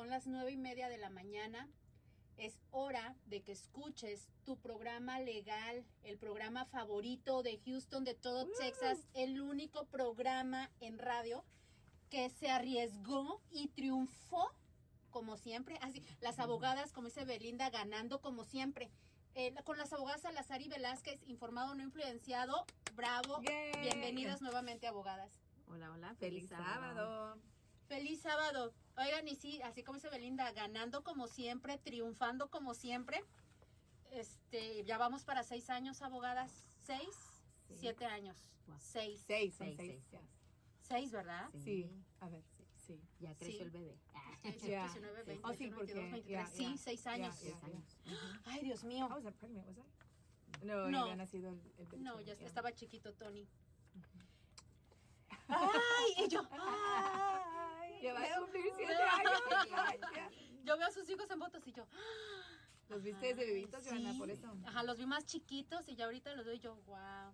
son las nueve y media de la mañana. Es hora de que escuches tu programa legal, el programa favorito de Houston, de todo Texas, el único programa en radio que se arriesgó y triunfó como siempre. Así, las abogadas, como dice Belinda, ganando como siempre. Eh, con las abogadas Salazar y Velázquez, informado no influenciado. Bravo. Yay. Bienvenidas nuevamente, abogadas. Hola, hola, Feliz sábado. Feliz sábado. Oigan, y sí, así como dice Belinda, ganando como siempre, triunfando como siempre. Este, ya vamos para seis años, abogadas. ¿Seis? Sí. Siete años. Wow. Seis. Seis, Seis, seis. seis. Seis, ¿verdad? Sí. Sí. A ver, sí. sí. Ya creció Sí. el bebé. Ah, Seis, Yeah. 19, 20, Oh, sí, 21, porque- 22, 23. yeah, Sí, yeah. seis años. yeah. seis años. Ay, Dios mío. How was I pregnant? Was I? No, No. ya había nacido el, el bebé. No, ya Yeah. estaba chiquito Tony. ¡Ay! Y yo, ¡ay! Ya va a cumplir siete años. Yo veo a sus hijos en fotos y yo, Los viste desde bebitos, sí. Por eso. Ajá, los vi más chiquitos y ya ahorita los veo y yo, wow.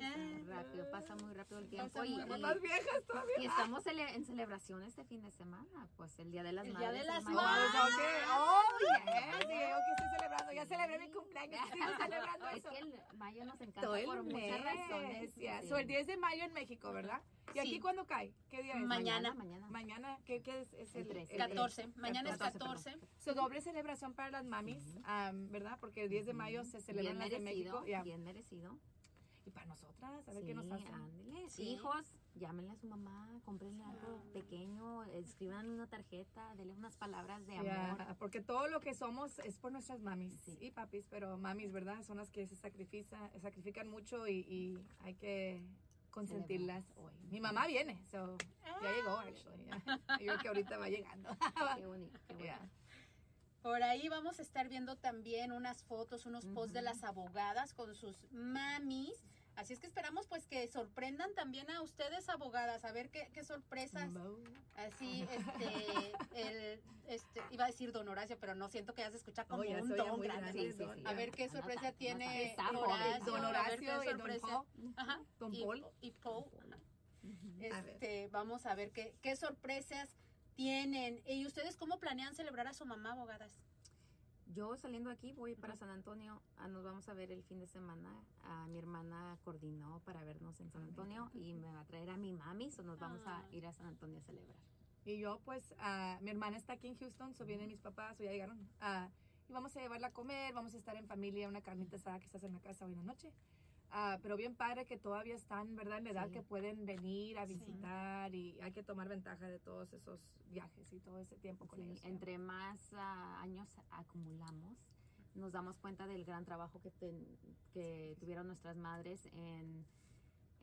Eh, Rápido, pasa muy rápido el tiempo. Y, muy- y- más viejas todavía. y estamos cele- en celebración este fin de semana. Pues el Día de las El Día Madres. de las el. Madres. Oh, ok. Oh, yes. Sí, yo que estoy celebrando. Ya celebré mi cumpleaños. Estoy celebrando Es eso. que el mayo nos encanta Todo el por muchas mes. razones. ya. Sí. So, el 10 de mayo en México, ¿verdad? ¿Y Sí. aquí cuándo cae? ¿Qué día es? Mañana. Mañana. Mañana, ¿qué, qué es? es El 13. 14. Mañana es 14, 14. So, doble celebración para las mamis, um, ¿verdad? Porque el 10 de mayo se de merecido. México. ya. Bien merecido. Y para nosotras, a ver Sí, qué nos hacen. ándele. Sí. Hijos, llámenle a su mamá, cómprenle algo pequeño, escriban una tarjeta, denle unas palabras de amor. Ya, porque todo lo que somos es por nuestras mamis Sí. y papis, pero mamis, ¿verdad? Son las que se sacrifican, sacrifican mucho y, y hay que consentirlas hoy. Mi mamá viene, so, ya llegó, actually. ya. Yo creo que ahorita va llegando. Qué bonito, qué bonito. Por ahí vamos a estar viendo también unas fotos, unos posts de las abogadas con sus mamis. Así es que esperamos pues que sorprendan también a ustedes abogadas, a ver qué, qué sorpresas. Así, este, el, este, iba a decir don Horacio, pero no siento que ya se escucha como ya un oye don muy grande. grande, Sí, sí, don. sí. A ver qué Anota, sorpresa anota. tiene Horacio. Horacio, don a ver Horacio qué don. Paul. Ajá, Don y- Paul. Y Paul. ajá. A ver. Este, vamos a ver qué, qué sorpresas tienen. ¿Y ustedes cómo planean celebrar a su mamá, abogadas? Yo saliendo aquí voy para San Antonio, ah, nos vamos a ver el fin de semana. Ah, mi hermana coordinó para vernos en San Antonio y me va a traer a mi mami, so nos vamos a Ah. ir a San Antonio a celebrar. Y yo, pues, ah, mi hermana está aquí en Houston, so vienen mis papás, o ya llegaron. Ah, y vamos a llevarla a comer, vamos a estar en familia, una carnita asada que estás en la casa hoy en la noche. Ah, pero bien padre que todavía están, ¿verdad? En la edad Sí. que pueden venir a Sí. visitar y hay que tomar ventaja de todos esos viajes y todo ese tiempo con Sí, ellos. entre más ah, años acumulamos, nos damos cuenta del gran trabajo que, ten- que tuvieron nuestras madres en,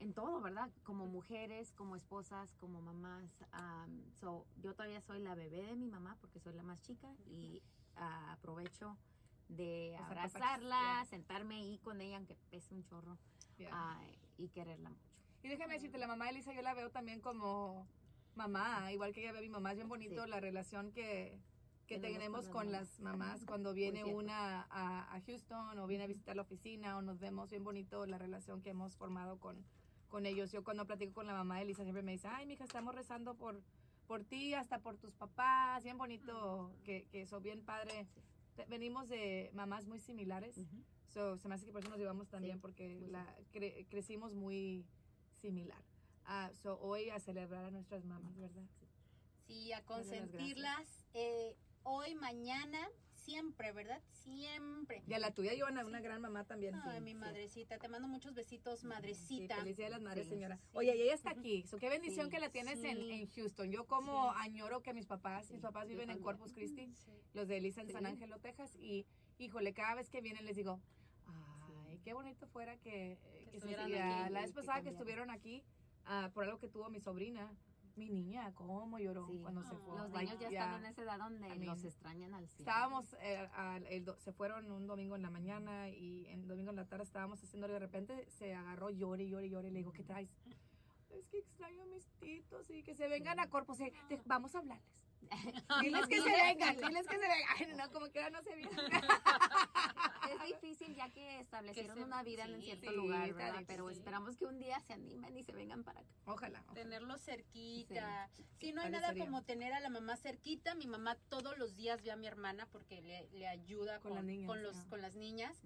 en todo, ¿verdad? Como mujeres, como esposas, como mamás. Am, so, yo todavía soy la bebé de mi mamá porque soy la más chica y ah, aprovecho de abrazarla, sentarme ahí con ella, aunque pese un chorro, Yeah. ah, y quererla mucho. Y déjame decirte, la mamá de Elisa yo la veo también como mamá, igual que ella ve a mi mamá. Es bien bonito Sí. la relación que, que Tenemos con las mamás cuando viene una a, a Houston o viene a visitar la oficina o nos vemos. Bien bonito la relación que hemos formado con, con ellos. Yo cuando platico con la mamá de Elisa siempre me dice, ay, mija, estamos rezando por, por ti, hasta por tus papás. Bien bonito que, que eso, bien padre. Venimos de mamás muy similares. Ujú. So, se me hace que por eso nos llevamos también, Sí, porque la, cre- crecimos muy similar. Ah, so, hoy a celebrar a nuestras mamás, ¿verdad? Sí, a consentirlas eh, hoy, mañana, siempre, ¿verdad? Siempre. Y a la tuya, Joana, una gran mamá también. Ay, sí, mi sí. madrecita, te mando muchos besitos, Sí, madrecita. feliz día de las madres, Sí, señora. sí. Oye, y ella está aquí. So, qué bendición Sí, que la tienes en, sí. en Houston. Yo como Sí. añoro que mis papás, mis Sí, papás viven en. Corpus Christi, Sí. los de Elisa en Sí. San Ángelo, Texas, y híjole, cada vez que vienen les digo, ay, qué bonito fuera que, Que que estuvieran aquí, la vez que pasada que cambiaran. estuvieron aquí, ah, por algo que tuvo mi sobrina, mi niña, cómo lloró Sí. cuando se fue. Los Like, niños ya yeah. están en esa edad donde I mean, los extrañan al cielo. Estábamos, eh, al- el se fueron un domingo en la mañana y el domingo en la tarde estábamos haciendo y de repente se agarró, llore, llore, llore. Y le digo, ¿qué traes? Es que extraño a mis titos y que se vengan a Corpus. Y, "Te- vamos a hablarles. Diles que se vengan, diles que se vengan. Ay, no, como que ahora no se vienen. es difícil ya que establecieron se- una vida sí, en cierto sí, lugar, ¿verdad? Pero esperamos que un día se animen y se vengan para acá. Ojalá. ojalá. Tenerlo cerquita. Sí, no hay nada sería. como tener a la mamá cerquita. Mi mamá todos los días ve a mi hermana porque le, le ayuda Con con, las niñas, con los, ah. con las niñas.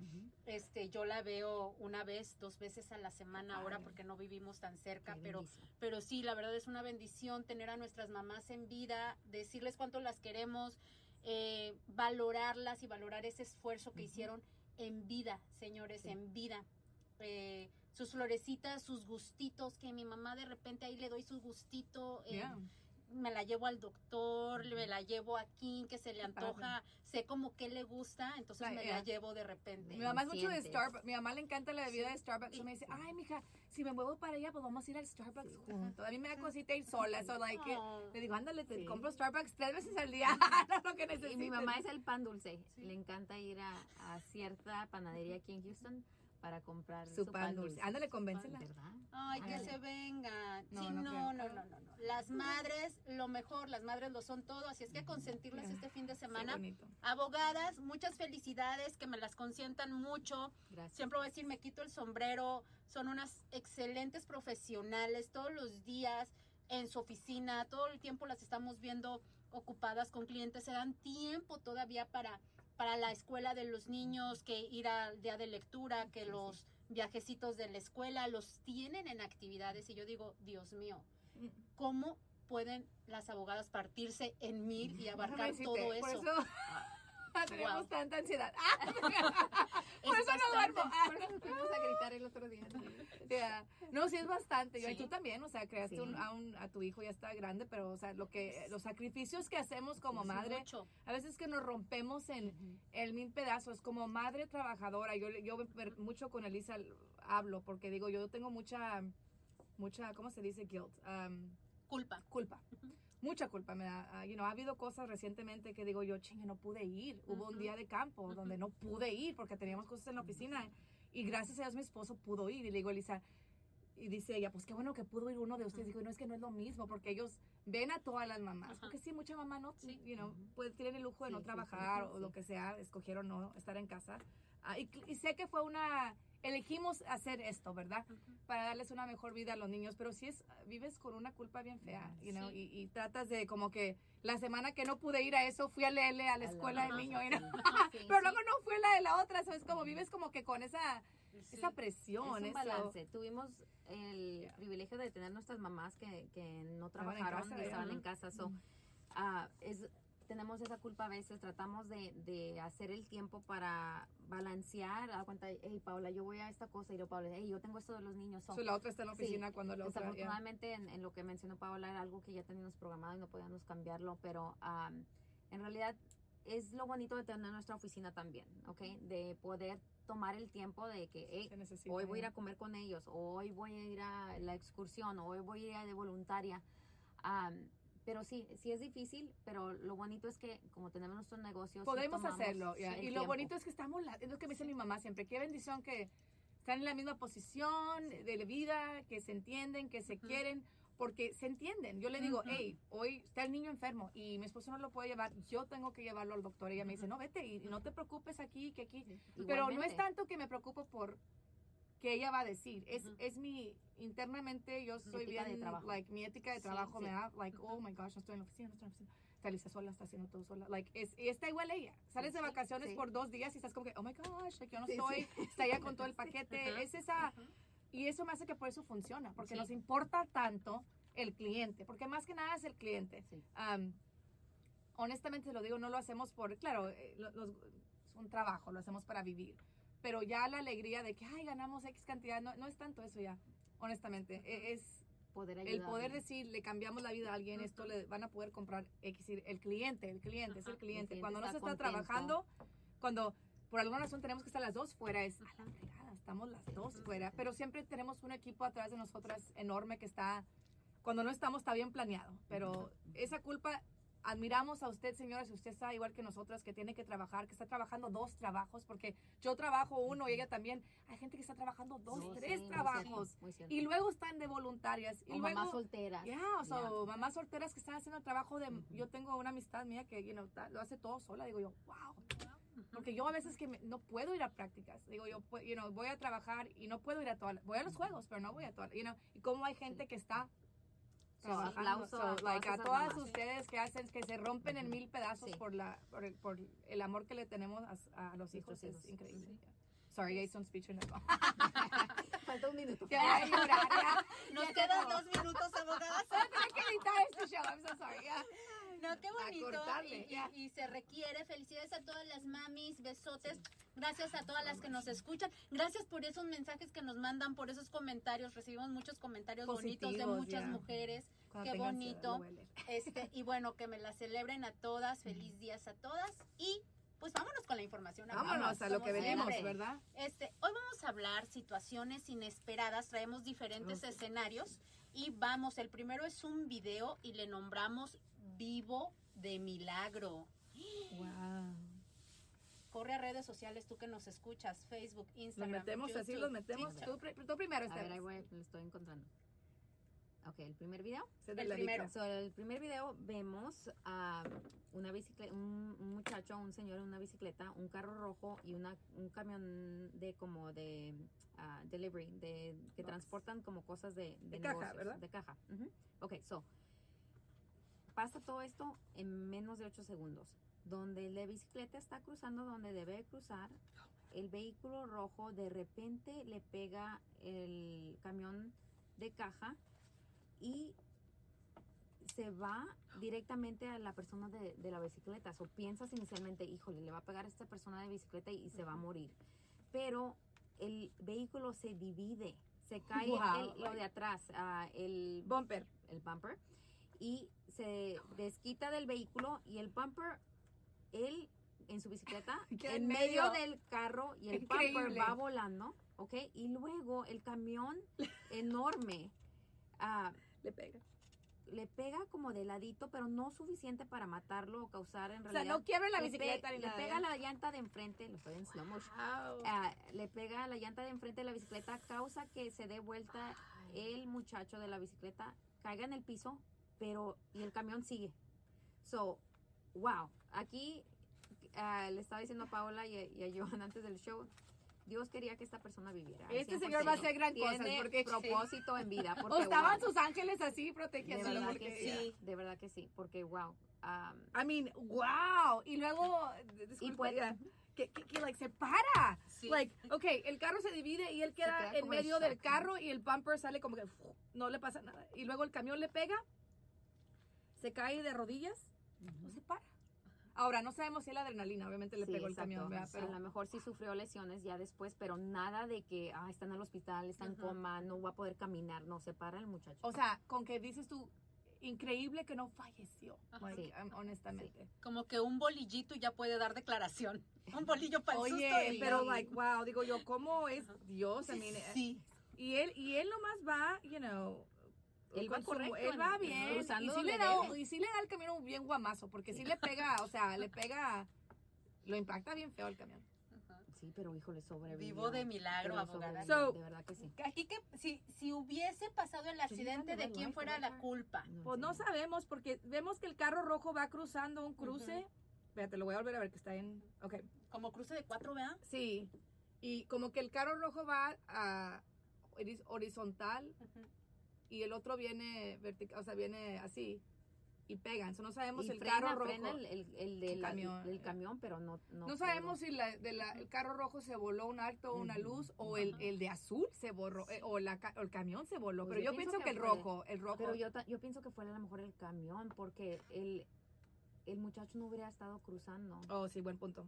Este, yo la veo una vez, dos veces a la semana ahora porque no vivimos tan cerca, Qué pero bendición. pero sí, la verdad es una bendición tener a nuestras mamás en vida, decirles cuánto las queremos, eh, valorarlas y valorar ese esfuerzo que hicieron en vida, señores, Sí. en vida. Eh, sus florecitas, sus gustitos, que mi mamá de repente ahí le doy su gustito, eh, Yeah. Me la llevo al doctor, me la llevo aquí, que se le antoja, sé como que le gusta, entonces me la llevo de repente. Mi mamá es mucho de. Starbucks. Mi mamá le encanta la bebida de Starbucks. Y me dice, ay, mija, si me muevo para allá, pues vamos a ir al Starbucks juntos. A mí me da cosita ir sola. So, like, eh, Oh. le digo, ándale, te compro Starbucks tres veces al día. no lo que necesites. Y mi mamá es el pan dulce. Le encanta ir a, a cierta panadería aquí en Houston para comprar su pan dulce. Ándale, convéncela. ¿Verdad? Ay, que se vengan. No, sí, no no, no, no, no, no. Las madres, lo mejor, las madres lo son todo, así es que consentirlas este fin de semana. bonito. Abogadas, muchas felicidades, que me las consientan mucho. Gracias. Siempre voy a decir, me quito el sombrero. Son unas excelentes profesionales todos los días en su oficina. Todo el tiempo las estamos viendo ocupadas con clientes. Se dan tiempo todavía para, para la escuela de los niños, que ir al día de lectura, que Sí, sí. los viajecitos de la escuela los tienen en actividades. Y yo digo, Dios mío, Mm. ¿cómo pueden las abogadas partirse en mil y Déjame abarcar todo Por eso? Tenemos Wow. tanta ansiedad. Es por eso no duermo. Por eso nos fuimos a gritar el otro día. Yeah. No, sí es bastante. Yo, Y Sí. tú también, o sea, creaste Sí. un- a, un- a tu hijo, ya está grande, pero, o sea, lo que, los sacrificios que hacemos como Es madre, mucho. a veces que nos rompemos en, el mil pedazos como madre trabajadora yo yo mucho con Elisa hablo porque digo yo tengo mucha mucha cómo se dice guilt Um, Culpa. culpa. Mucha culpa me da ah, you know, ha habido cosas recientemente que digo yo chingue no pude ir hubo un día de campo donde no pude ir porque teníamos cosas en la oficina y gracias a Dios mi esposo pudo ir y le digo Elisa y dice ella, pues qué bueno que pudo ir uno de ustedes. Digo, no es que no es lo mismo, porque ellos ven a todas las mamás. Ajá. Porque sí, mucha mamá no, Sí. you know, pues tienen el lujo de Sí, no sí, sí, trabajar o lo que sea, escogieron no estar en casa. Ah, y, y sé que fue una, elegimos hacer esto, ¿verdad? Para darles una mejor vida a los niños, pero si es, vives con una culpa bien fea, you know, Sí. y, y tratas de como que la semana que no pude ir a eso, fui a leerle a la escuela del niño, Sí, pero luego no fue la de la otra, ¿sabes? Como vives como que con esa, esa Es presión, un eso. balance. Tuvimos el privilegio de tener nuestras mamás que, que no Estaban en trabajaron casa, y estaban ¿verdad? en casa. So, ah, es, tenemos esa culpa a veces. Tratamos de, de hacer el tiempo para balancear. A cuenta, hey, Paula, yo voy a esta cosa. Y yo, Paula, hey, yo tengo esto de los niños. So, So, la otra está en la Sí, oficina cuando la otra... Desafortunadamente, en, en lo que mencionó Paola, era algo que ya teníamos programado y no podíamos cambiarlo, pero am, en realidad es lo bonito de tener nuestra oficina también, ¿ok? De poder tomar el tiempo de que hey, hoy voy a ir a comer con ellos, hoy voy a ir a la excursión, hoy voy a ir de voluntaria. Am, pero sí, sí es difícil, pero lo bonito es que como tenemos nuestros negocios... Podemos hacerlo, Y lo bonito es que estamos, la- es lo que me dice mi mamá siempre, qué bendición que están en la misma posición de la vida, que se entienden, que se quieren, porque se entienden. Yo le digo, hey, hoy está el niño enfermo y mi esposo no lo puede llevar, yo tengo que llevarlo al doctor. Y ella me dice, no, vete y, y no te preocupes aquí, que aquí. Pero no es tanto que me preocupo por que ella va a decir, es, Ujú. es mi, internamente yo soy ética de bien, trabajo. like, mi ética de Sí, trabajo me sí. da, like, oh my gosh, no estoy en la oficina, no estoy en la oficina. Está Lisa sola, está haciendo todo sola. Like, es, y está igual ella. Sales de Sí, vacaciones sí. por dos días y estás como que, oh my gosh, like, yo no Sí, estoy. sí. Está ella con todo el paquete. Ajá. Es esa, Ujú. y eso me hace que por eso funciona, porque Sí. nos importa tanto el cliente, porque más que nada es el cliente. Sí. Am, honestamente lo digo, no lo hacemos por, claro, eh, lo- los- es un trabajo, lo hacemos para vivir, pero ya la alegría de que, ay, ganamos X cantidad, no, no es tanto eso ya, honestamente, E- es Poder el poder decir, le cambiamos la vida a alguien, esto Ujú. le van a poder comprar X, el cliente, el cliente, es el cliente. El cliente Cuando no se está contento. trabajando, cuando por alguna razón tenemos que estar las dos fuera, es, a la fregada, estamos las dos fuera, pero siempre tenemos un equipo atrás de nosotras enorme que está, cuando no estamos está bien planeado, pero esa culpa admiramos a usted, señora, si usted está igual que nosotras, que tiene que trabajar, que está trabajando dos trabajos, porque yo trabajo uno y ella también. Hay gente que está trabajando dos, Sí, tres sí, muy trabajos. cierto, muy cierto. Y luego están de voluntarias. Y o luego, mamás solteras. ya, o sea, mamás solteras que están haciendo el trabajo de... Yo tengo una amistad mía que you know, lo hace todo sola. Digo yo, wow. Porque yo a veces que me- no puedo ir a prácticas. Digo yo, you know, voy a trabajar y no puedo ir a todas. Voy a los juegos, pero no voy a todas. You know, y cómo hay gente que está trabajando. aplauso a So, like, a todas mamás. ustedes que hacen, que se rompen en mil pedazos Sí. por, la, por, el, por el amor que le tenemos a, a los hijos. Nuestros Es hijos. increíble. Yeah. Sorry, I hice un speech en el Falta un minuto. Ya llorar, ya. Nos Ya quedan dos minutos, abogada. Tengo que editar este show, I'm so sorry. yeah. No, qué bonito. y, y- y se requiere. Felicidades a todas las mamis, besotes. Gracias a todas las que nos escuchan. Gracias por esos mensajes que nos mandan, por esos comentarios. Recibimos muchos comentarios bonitos de muchas ya. mujeres. Cuando Qué bonito. Este, y bueno, que me la celebren a todas. Feliz días a todas. Y pues vámonos con la información. Vámonos a lo que venimos. ¿verdad? Este, hoy vamos a hablar situaciones inesperadas, traemos diferentes escenarios y vamos, el primero es un video y le nombramos Vivo de Milagro. Wow. Corre a redes sociales tú que nos escuchas, Facebook, Los Instagram. metemos así, los metemos. Tú, pri- tú primero, A ver, ahí Esther. voy, lo estoy encontrando. Ok, el primer video. El primero. So, el primer video vemos a una bicicleta, un, un muchacho, un señor en una bicicleta, un carro rojo y una, un camión de como de ah, delivery, de que Box. transportan como cosas de, de, De caja, negocios, ¿verdad? De caja. Ujú. Ok, so pasa todo esto en menos de 8 segundos. Donde la bicicleta está cruzando donde debe cruzar, el vehículo rojo de repente le pega el camión de caja y se va directamente a la persona de, de la bicicleta. O piensas inicialmente, híjole, le va a pegar a esta persona de bicicleta y se va a morir. Pero el vehículo se divide, se cae Wow. el- lo de atrás, ah, el Bumper. el bumper y se desquita del vehículo y el bumper él en su bicicleta en medio medio. del carro y el bumper Increíble. va volando ¿ok? y luego el camión enorme ah, Le pega. le pega como de ladito pero no suficiente para matarlo o causar en O sea, realidad no quiebra la le bicicleta ni le nada. pega ¿eh? la llanta de enfrente lo estoy en slow motion Wow. Ah, le pega la llanta de enfrente de la bicicleta, causa que se dé vuelta el muchacho de la bicicleta, caiga en el piso, pero y el camión sigue. So, wow, aquí ah, le estaba diciendo a Paola y, a- y a Johan antes del show, Dios quería que esta persona viviera. Este señor va a 100%. hacer gran Tiene porque- propósito en vida. O Porque, estaban wow, sus ángeles así de protegiéndolo. verdad porque- que sí, de verdad que sí, porque wow. um, I mean, wow. Y luego, disculpa, puede- ya, que, que, que, like, se para. Sí. Like, ok, el carro se divide y él queda, queda en medio del carro y el bumper sale como que uf, no le pasa nada. Y luego el camión le pega, se cae de rodillas, no se para. Ahora, no sabemos si es la adrenalina, obviamente le Sí, pegó el exacto. camión, ¿verdad? A Pero lo mejor sí sufrió lesiones ya después, pero nada de que ah, está en el hospital, está en Ajá. coma, no va a poder caminar, no se para el muchacho. O sea, con que dices tú, increíble que no falleció, like, Sí. um, honestamente. Como que un bolillito ya puede dar declaración. Un bolillo para el Oye, susto. y- pero like, wow, digo yo, ¿cómo es Dios? I mean, eh, Sí. Y él, y él nomás va, you know, Él va su- correcto, él va en- bien, y cruzando sí, le da, y sí le da el camión un bien guamazo, porque sí le pega, o sea, le pega, lo impacta bien feo el camión. Sí, pero híjole, sobrevivió. Vivo de milagro, abogada. So- de verdad que sí. Aquí que si, si hubiese pasado el accidente, ¿de quién fuera la culpa? Pues no sabemos, porque vemos que el carro rojo va cruzando un cruce. Espérate, lo voy a volver a ver que está en. Ok. Como cruce de cuatro, ¿verdad? Sí. Y como que el carro rojo va a horiz- horizontal y el otro viene vertical, o sea, viene así y pegan. So, no sabemos Y si el frena, carro rojo. frena el, el, el de El la- camión. el camión, pero no No, No, sabemos si la, de la- el carro rojo se voló un alto o una luz o el, Ajá. el de azul se borró eh, o, la, o el camión se voló. Pues pero yo yo, pienso pienso que, el fue- rojo, el rojo. Pero yo, yo pienso que fue a lo mejor el camión, porque el, el muchacho no hubiera estado cruzando. Oh, sí, buen punto.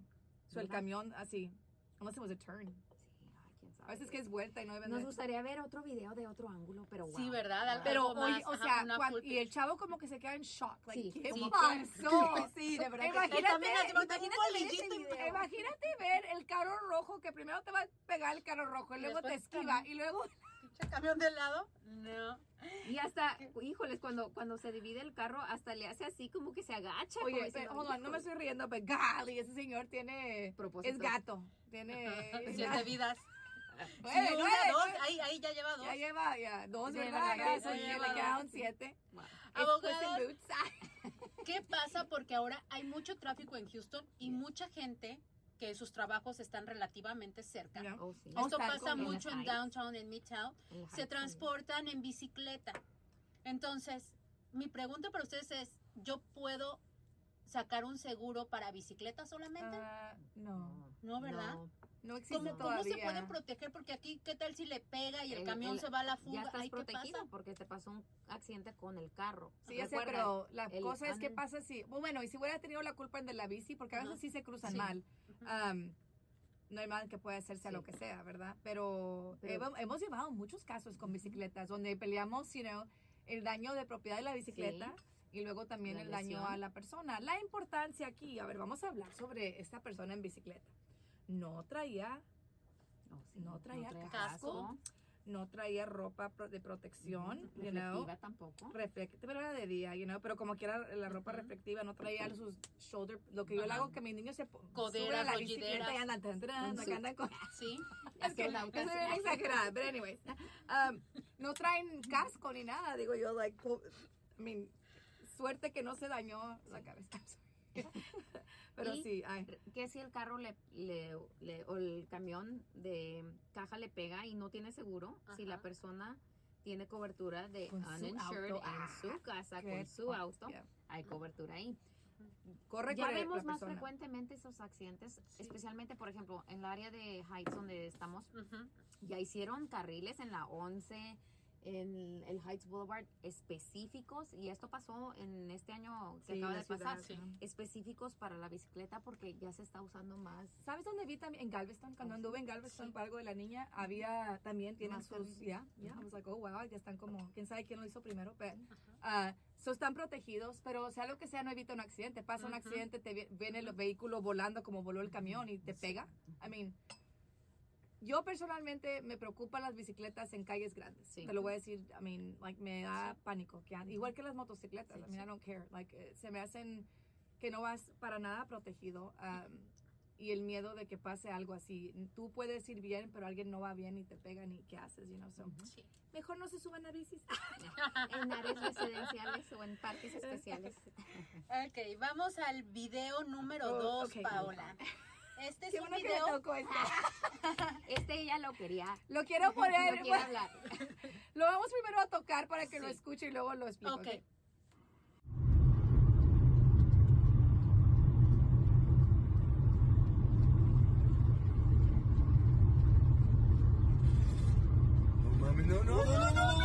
So, el camión así. Unless it was a turn. Sí, ay, quién sabe. A veces que es vuelta y no deben Nos gustaría ver otro video de otro ángulo, pero wow. Sí, ¿verdad? Algo Pero, más, oye, o sea, y el chavo como que se queda en shock. Like, Sí, ¿qué pasó? Sí, de verdad. Imagínate, ver imagínate el carro rojo que primero te va a pegar el carro rojo y Y luego te esquiva y luego ¿El camión de lado? No. Y hasta, híjoles, cuando, cuando se divide el carro, hasta le hace así como que se agacha. Oye, diciendo, hold on, no me estoy riendo, pero golly, ese señor tiene... Propósito. Es gato. Tiene... Siete vidas. Nueve, nueve, dos, nueve. ahí, ahí ya lleva dos. Ya lleva, ya, dos, Sí, ¿verdad? Ya, Ya eso ya lleva le quedaron siete. Wow. Abogados. ¿Qué pasa? Porque ahora hay mucho tráfico en Houston y mucha gente que sus trabajos están relativamente cerca. Ya. Oh, sí. Esto pasa mucho en downtown, en Midtown. En Se transportan en bicicleta. Entonces, mi pregunta para ustedes es, ¿yo puedo sacar un seguro para bicicleta solamente? Ah, no. No, ¿verdad? No. No existe ¿Cómo, cómo todavía. se pueden proteger? Porque aquí, ¿qué tal si le pega y el, El- camión el- se va a la fuga? Ya estás Ay, ¿qué protegido pasa? porque te pasó un accidente con el carro. Sí, ya sé, pero la el cosa es que anden- pasa si, bueno, y si hubiera tenido la culpa en de la bici, porque a veces sí se cruzan Sí. mal, am, no hay mal que pueda hacerse a lo que sea, ¿verdad? Pero, Pero- hemos, hemos llevado muchos casos con bicicletas donde peleamos, you know, el daño de propiedad de la bicicleta y luego también La el daño a la persona. La importancia aquí, a ver, vamos a hablar sobre esta persona en bicicleta. No traía, No, sí, no traía casco. no traía ropa de protección, you know. Tampoco. reflectiva, pero era de día, you know, pero como quiera la ropa reflectiva, no traía sus shoulder, lo que yo le hago que mis niños se po- Coderas, suben a la bicicleta y andan, andan con, Sí. es que soy bien exagerada, pero anyways, um, no traen casco ni nada, digo yo, like, I mean, suerte que no se dañó la cabeza, pero Y- sí, ay, que si el carro le, le- le- o el camión de caja le pega y no tiene seguro, si la Ajá. persona tiene cobertura de Con su uninsured en Ah, su casa qué con su auto, yeah. hay cobertura ahí. corre ya el- vemos más persona. frecuentemente esos accidentes, Sí. especialmente por ejemplo en el área de Heights donde estamos, Ujú. ya hicieron carriles en la 11, en el Heights Boulevard específicos y esto pasó en este año que Sí, acaba de pasar, ciudad, sí. específicos para la bicicleta porque ya se está usando más. ¿Sabes dónde vi también? En Galveston, cuando Oh, anduve en Galveston Sí. para algo de la niña, había también, tienen Más sus, ya, ya, like, oh, wow, ya están como, quién sabe quién lo hizo primero, pero, ah, so están protegidos, pero sea lo que sea, no evita un accidente. Pasa un Ujú. accidente, te vi- viene el vehículo volando como voló el camión y te pega. I mean, yo personalmente me preocupan las bicicletas en calles grandes. Sí. Te lo voy a decir, I mean, like, me da Sí. pánico. Que igual que las motocicletas, Sí, I mean, sí. I don't care. Like, eh, se me hacen que no vas para nada protegido. um, y el miedo de que pase algo así. Tú puedes ir bien, pero alguien no va bien y te pegan y ¿qué haces? You know? so, Sí. Mejor no se suban a bicis. en áreas residenciales o en parques especiales. Ok, vamos al video número Oh, dos, ok. Paola. Este es Qué un bueno que video. tocó este. Este ella lo quería. Lo quiero poner. No quiere hablar. Lo vamos primero a tocar para que lo escuche y luego lo explico. Ok. ¿ok? No mames, no, no, no, no, no,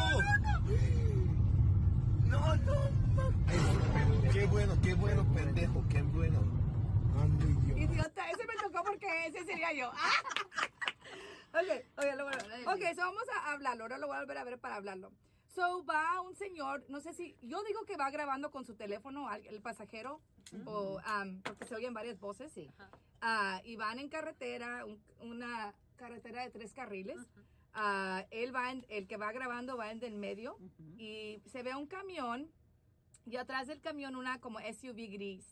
no. No. Qué bueno, qué bueno, pendejo, qué bueno. Idiota, porque ese sería yo. ok, oye, lo bueno. So vamos a hablarlo. Ahora lo voy a volver a ver para hablarlo. So va un señor, no sé si, yo digo que va grabando con su teléfono al- el pasajero, o, um, porque se oyen varias voces. Sí. Ah, y van en carretera, un- una carretera de tres carriles. Ah, él va, en- el que va grabando va en el medio Ujú. y se ve un camión y atrás del camión una como SUV gris.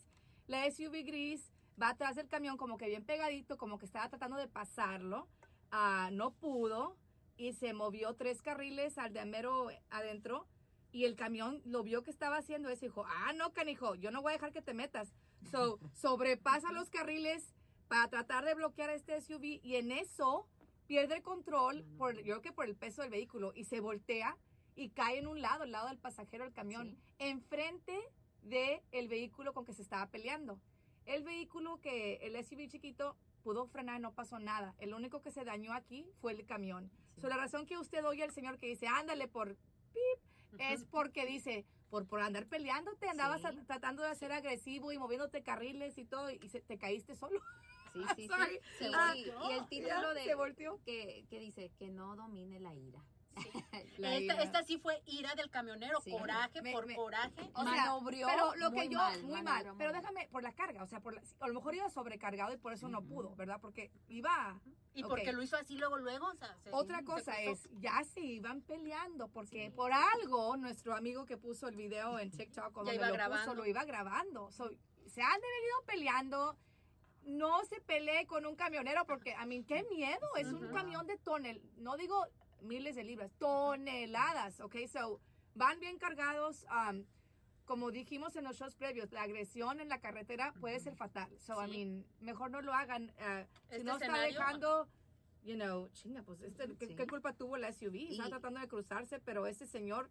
La SUV gris va atrás del camión como que bien pegadito, como que estaba tratando de pasarlo. Ah, no pudo y se movió tres carriles al de mero adentro y el camión lo vio que estaba haciendo eso y dijo, ah, no, canijo, yo no voy a dejar que te metas. So, sobrepasa los carriles para tratar de bloquear a este SUV y en eso pierde el control, por, yo creo que por el peso del vehículo, y se voltea y cae en un lado, el lado del pasajero del camión, Sí. enfrente de el vehículo con que se estaba peleando. El vehículo que el SUV chiquito pudo frenar, no pasó nada. El único que se dañó aquí fue el camión. Sí. So, la razón que usted oye al señor que dice, ándale por pip, es porque dice, por, por andar peleándote, andabas Sí. tratando de ser agresivo y moviéndote carriles y todo, y se- te caíste solo. Sí, sí, sí. Sí, Ah, y, y el título de que, que dice que no domine la ira. Esta, sí fue ira del camionero, Sí. coraje Me- por me- coraje. O sea, Manobrió pero lo que yo, mal, muy mal, pero déjame, por la carga, o sea, por la- a lo mejor iba sobrecargado y por eso no pudo, ¿verdad? Porque iba... Y ok. porque lo hizo así luego, luego. o sea, se- Otra cosa es, ya se iban peleando, porque Sí. por algo nuestro amigo que puso el video en TikTok, iba lo grabando. puso, lo iba grabando. So, se han venido peleando. No se pelee con un camionero porque, a mí, qué miedo. Es un camión de tonel, no digo miles de libras, toneladas, ¿ok? So, van bien cargados. um, como dijimos en los shows previos, la agresión en la carretera puede ser fatal. So, I Sí. mean, mejor no lo hagan. uh, si Este no está escenario, dejando, you know, chinga, pues, este, ¿qué, Sí. qué culpa tuvo la SUV? Y- tratando de cruzarse, pero ese señor,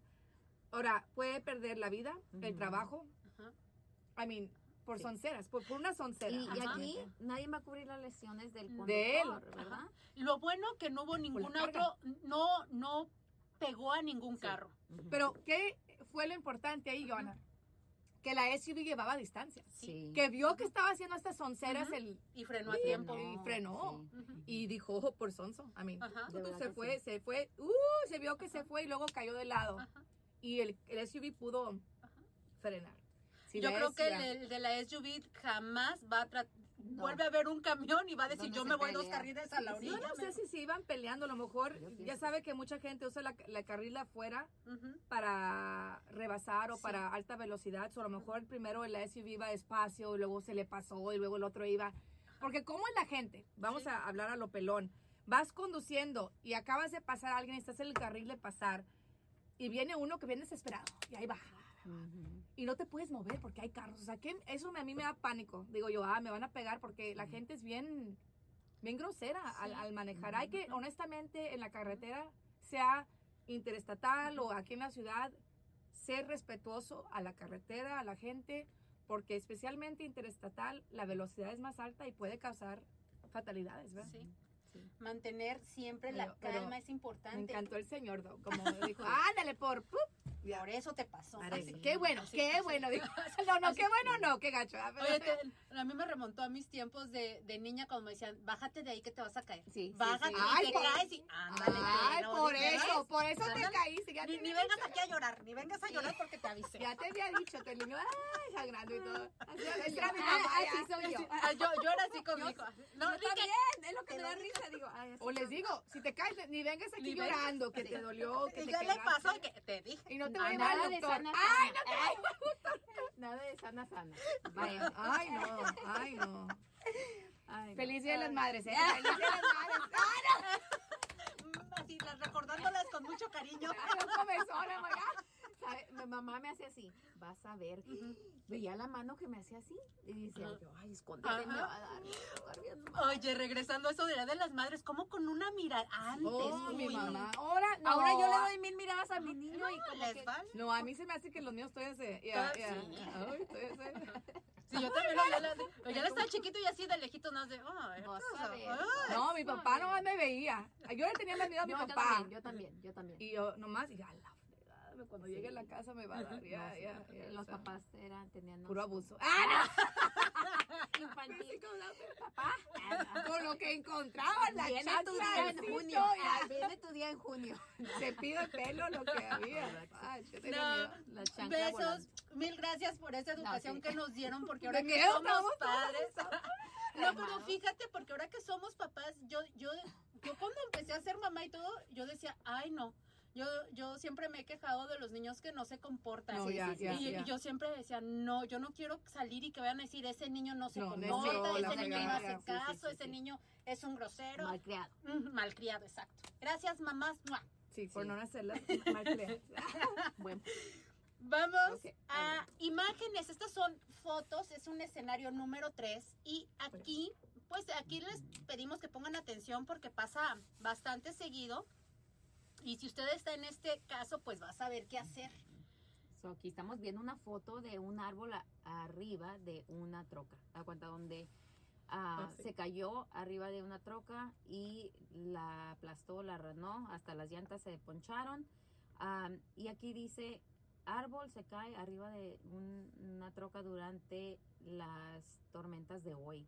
ahora, puede perder la vida, el Ujú. trabajo. Ajá. I mean, por Sí. sonceras, por, por una soncera. Y, y aquí nadie va a cubrir las lesiones del conductor, De él. ¿verdad? Lo bueno que no hubo ningún otro, no, no pegó a ningún Sí. carro. Pero, ¿qué fue lo importante ahí, Joana? Que la SUV llevaba distancia. Sí. Que vio que estaba haciendo estas sonceras el, Y frenó a Sí, tiempo. y frenó. sí. Y dijo, "Oh, por sonso. Entonces verdad se fue, sí. se fue, uh, se vio que se fue y luego cayó de lado. Ajá. Y el, el SUV pudo frenar. Yo creo que el, el de la SUV jamás va a tratar. No. Vuelve a ver un camión y va a decir, ¿Dónde yo me voy dos carriles a la Yo orilla. no sé si se iban peleando, a lo mejor Yo ya sabe que mucha gente usa la, la carril afuera para rebasar o Sí. para alta velocidad, o a lo mejor primero el SUV iba despacio y luego se le pasó y luego el otro iba. Porque ¿cómo es la gente? Vamos Sí. a hablar a lo pelón. Vas conduciendo y acabas de pasar a alguien y estás en el carril de pasar y viene uno que viene desesperado y ahí baja. Y no te puedes mover porque hay carros. O sea, que eso me- a mí me da pánico. Digo yo, ah, me van a pegar porque la gente es bien, bien grosera al, Sí. al manejar. Hay que, honestamente, en la carretera, sea interestatal o aquí en la ciudad, ser respetuoso a la carretera, a la gente, porque especialmente interestatal, la velocidad es más alta y puede causar fatalidades, ¿verdad? Sí. Sí. Mantener siempre la Pero- calma es Me importante. encantó el señor, como dijo, ándale por... ¡pup! Ya. Por eso te pasó. Qué bueno, qué bueno. No, no, qué bueno no, qué gacho. ah, pero- Oye, te- a mí me remontó a mis tiempos de, de niña cuando me decían, bájate de ahí que te vas a caer. Sí, Bájate y Ay, te por- caes y ándale. Ay, por eso, por eso te caíste. Ya te Ni, vengas dicho. aquí a llorar, ni vengas a llorar porque te avisé. Ya te había dicho, te niño, ay, sangrando y todo. Así era yo. mi Ah, mamá ya. así soy yo. Ah, yo, yo era así con Yo- mi hijo. No, Yo que- también, es lo que me da risa, digo. O les digo, si te caes, ni vengas aquí llorando, que te dolió, que Y te ya le pasó que te dije. Y no te Ah, voy a llevar nada al de doctor. sana, Ay, sana. no te Nada de sana, sana. Vaya, ay, no, ay, no. Ay, no. Feliz Día de las Madres, ¿eh? Feliz Día de las Madres. Ay, Mm, Así, las- recordándolas con mucho cariño. no, no comezona, oiga. ¿Sabe? Mi mamá me hacía así, vas a ver. Veía la mano que me hacía así y decía yo, ay, escóndete, me va a dar. a dar bien mal". Oye, regresando a eso de la de las madres, como con una mirada antes. Oh, mi mamá. Ahora, no. Ahora yo le doy mil miradas a mi niño y como ¿Les que... vale? No, a mí se me hace que los míos todavía se... ya, Ah, ya. sí. Ay, todavía se- Sí, yo también lo la- pero ya estaba chiquito y así de lejito, no de, a. No, mi papá nomás me veía. Yo le tenía más miedo a mi Yo papá. también, yo también, yo también. Y yo nomás, y ya, la cuando llegue a la casa me va a dar, ya, No, sí, ya, ya, Los o sea, papás eran, tenían... Puro abuso. ¡Ah, Infantil. no! Papá, con lo que encontraban, la Viene tu día en junio. Ah, Viene tu día en junio. el cepillo de pelo, lo que había. Ay, No. miedo. La Besos, volando. mil gracias por esa educación sí. que nos dieron, porque ahora que miedo somos padres. No, pero fíjate, porque ahora que somos papás, yo, yo, yo cuando empecé a ser mamá y todo, yo decía, ay no. Yo, yo siempre me he quejado de los niños que no se comportan. No, Sí, ya, sí, sí. ya, y, ya. y yo siempre decía, no, yo no quiero salir y que vayan a decir, ese niño no se No, comporta, ese niño no hace caso, sí, ese sí. niño es un grosero. Malcriado. Mm, Malcriado, exacto. Gracias, mamás. Sí, por no hacerla mal creada. Bueno, Vamos a imágenes. Estas son fotos, es un escenario número 3. Y aquí, pues aquí les pedimos que pongan atención porque pasa bastante seguido. Y si usted está en este caso, pues va a saber qué hacer. so aquí estamos viendo una foto de un árbol a- arriba de una troca. ¿Da cuenta? Donde ah, Ah, sí. se cayó arriba de una troca y la aplastó, la ranó, hasta las llantas se poncharon. Am, y aquí dice, árbol se cae arriba de un- una troca durante las tormentas de hoy.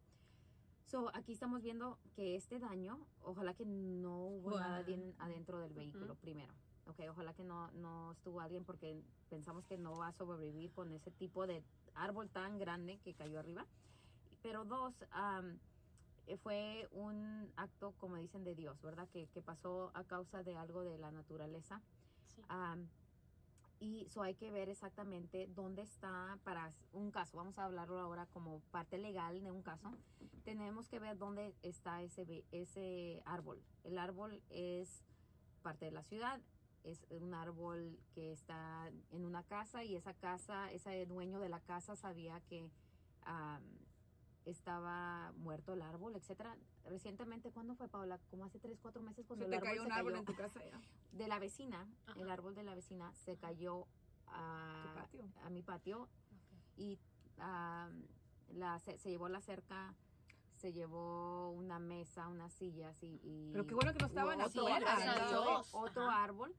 So, aquí estamos viendo que este daño, ojalá que no hubo Wow. nada adentro del vehículo primero. Ok, ojalá que no, no estuvo alguien porque pensamos que no va a sobrevivir con ese tipo de árbol tan grande que cayó arriba. Pero dos, eh, fue un acto, como dicen, de Dios, ¿verdad? Que, que pasó a causa de algo de la naturaleza. Sí. Am, y eso hay que ver exactamente dónde está para un caso. Vamos a hablarlo ahora como parte legal de un caso. Tenemos que ver dónde está ese, ese árbol. El árbol es parte de la ciudad. Es un árbol que está en una casa y esa casa, ese dueño de la casa sabía que am, estaba muerto el árbol, etcétera. Recientemente, ¿cuándo fue, Paula? Como hace tres, cuatro meses cuando Se el te árbol cayó se un árbol cayó en tu casa ya. de la vecina, Ajá. el árbol de la vecina se cayó a, patio. a mi patio y ah, la, se, se llevó la cerca, se llevó una mesa, unas sillas y... y Pero qué bueno que no estaban otro, árbol, otro- Ajá. árbol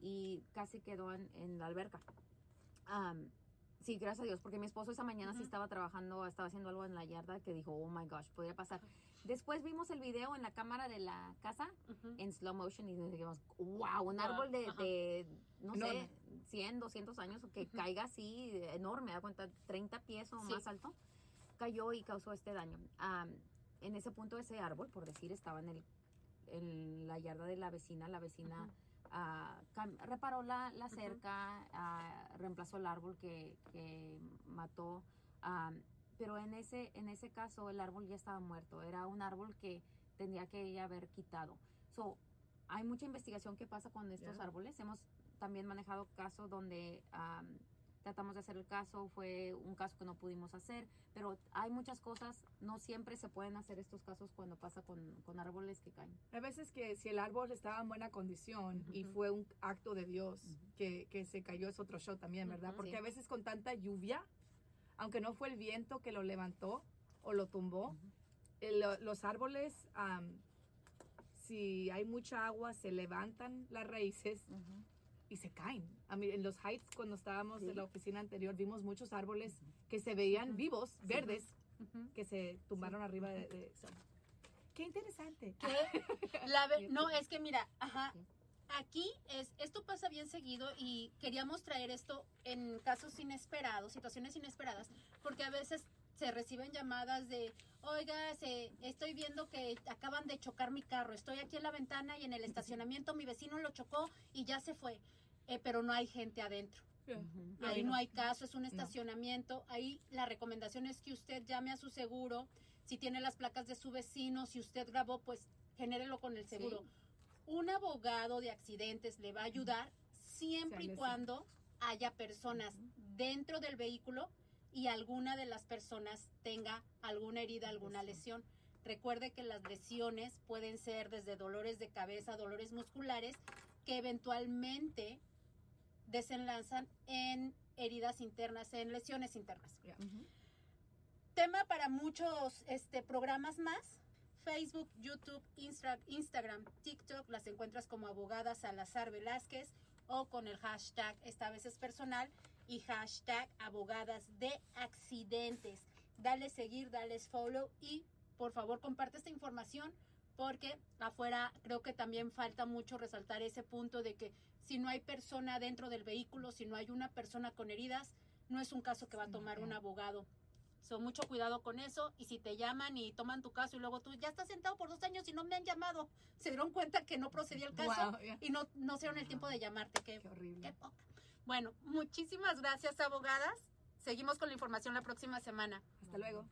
y casi quedó en, en la alberca. Sí, gracias a Dios, porque mi esposo esa mañana sí estaba trabajando, estaba haciendo algo en la yarda que dijo, oh my gosh, podría pasar. Después vimos el video en la cámara de la casa Ujú. en slow motion y dijimos, wow, un árbol de, de, no sé, 100, 200 años, que caiga así enorme, da cuenta, 30 pies o Sí. más alto, cayó y causó este daño. Am, en ese punto ese árbol, por decir, estaba en, el, en la yarda de la vecina, la vecina Reparó la, la cerca, ah, reemplazó el árbol que, que mató. am, pero en ese, en ese caso el árbol ya estaba muerto. Era un árbol que tendría que ella haber quitado. So, hay mucha investigación que pasa con estos árboles. Hemos también manejado casos donde tratamos de hacer el caso, fue un caso que no pudimos hacer, pero hay muchas cosas, no siempre se pueden hacer estos casos cuando pasa con, con árboles que caen. Hay veces que si el árbol estaba en buena condición y Ujú. fue un acto de Dios Ujú. que, que se cayó es otro show también, ¿verdad? Ujú. Porque Sí. a veces con tanta lluvia, aunque no fue el viento que lo levantó o lo tumbó, el- los árboles, am, si hay mucha agua, se levantan las raíces y se caen. A mí, en los Heights, cuando estábamos Sí. en la oficina anterior, vimos muchos árboles que se veían Ujú. vivos, Sí. verdes, Ujú. que se tumbaron arriba de, de. Qué interesante. La ve- Bien. no, es que mira, ajá, aquí es, esto pasa bien seguido y queríamos traer esto en casos inesperados, situaciones inesperadas, porque a veces se reciben llamadas de, oiga, se, estoy viendo que acaban de chocar mi carro, estoy aquí en la ventana y en el estacionamiento mi vecino lo chocó y ya se fue, eh, pero no hay gente adentro. Ahí Ahí no no. hay caso, es un No. estacionamiento. Ahí la recomendación es que usted llame a su seguro. Si tiene las placas de su vecino, si usted grabó, pues genérelo con el seguro. Un abogado de accidentes le va a ayudar siempre y cuando haya personas dentro del vehículo y alguna de las personas tenga alguna herida, alguna lesión. Recuerde que las lesiones pueden ser desde dolores de cabeza, dolores musculares, que eventualmente desenlazan en heridas internas, en lesiones internas. Tema para muchos este, programas más. Facebook, YouTube, Instra- Instagram, TikTok, las encuentras como abogada Salazar Velázquez o con el hashtag, esta vez es personal, y hashtag abogadas de accidentes. Dale seguir, dale follow y por favor comparte esta información porque afuera creo que también falta mucho resaltar ese punto de que si no hay persona dentro del vehículo, si no hay una persona con heridas, no es un caso que va a tomar un abogado. So, mucho cuidado con eso y si te llaman y toman tu caso y luego tú ya estás sentado por dos años y no me han llamado, se dieron cuenta que no procedía el caso Wow, y no, no se dieron el tiempo de llamarte. Qué, Qué horrible. qué poca. Bueno, muchísimas gracias abogadas. Seguimos con la información la próxima semana. Hasta luego.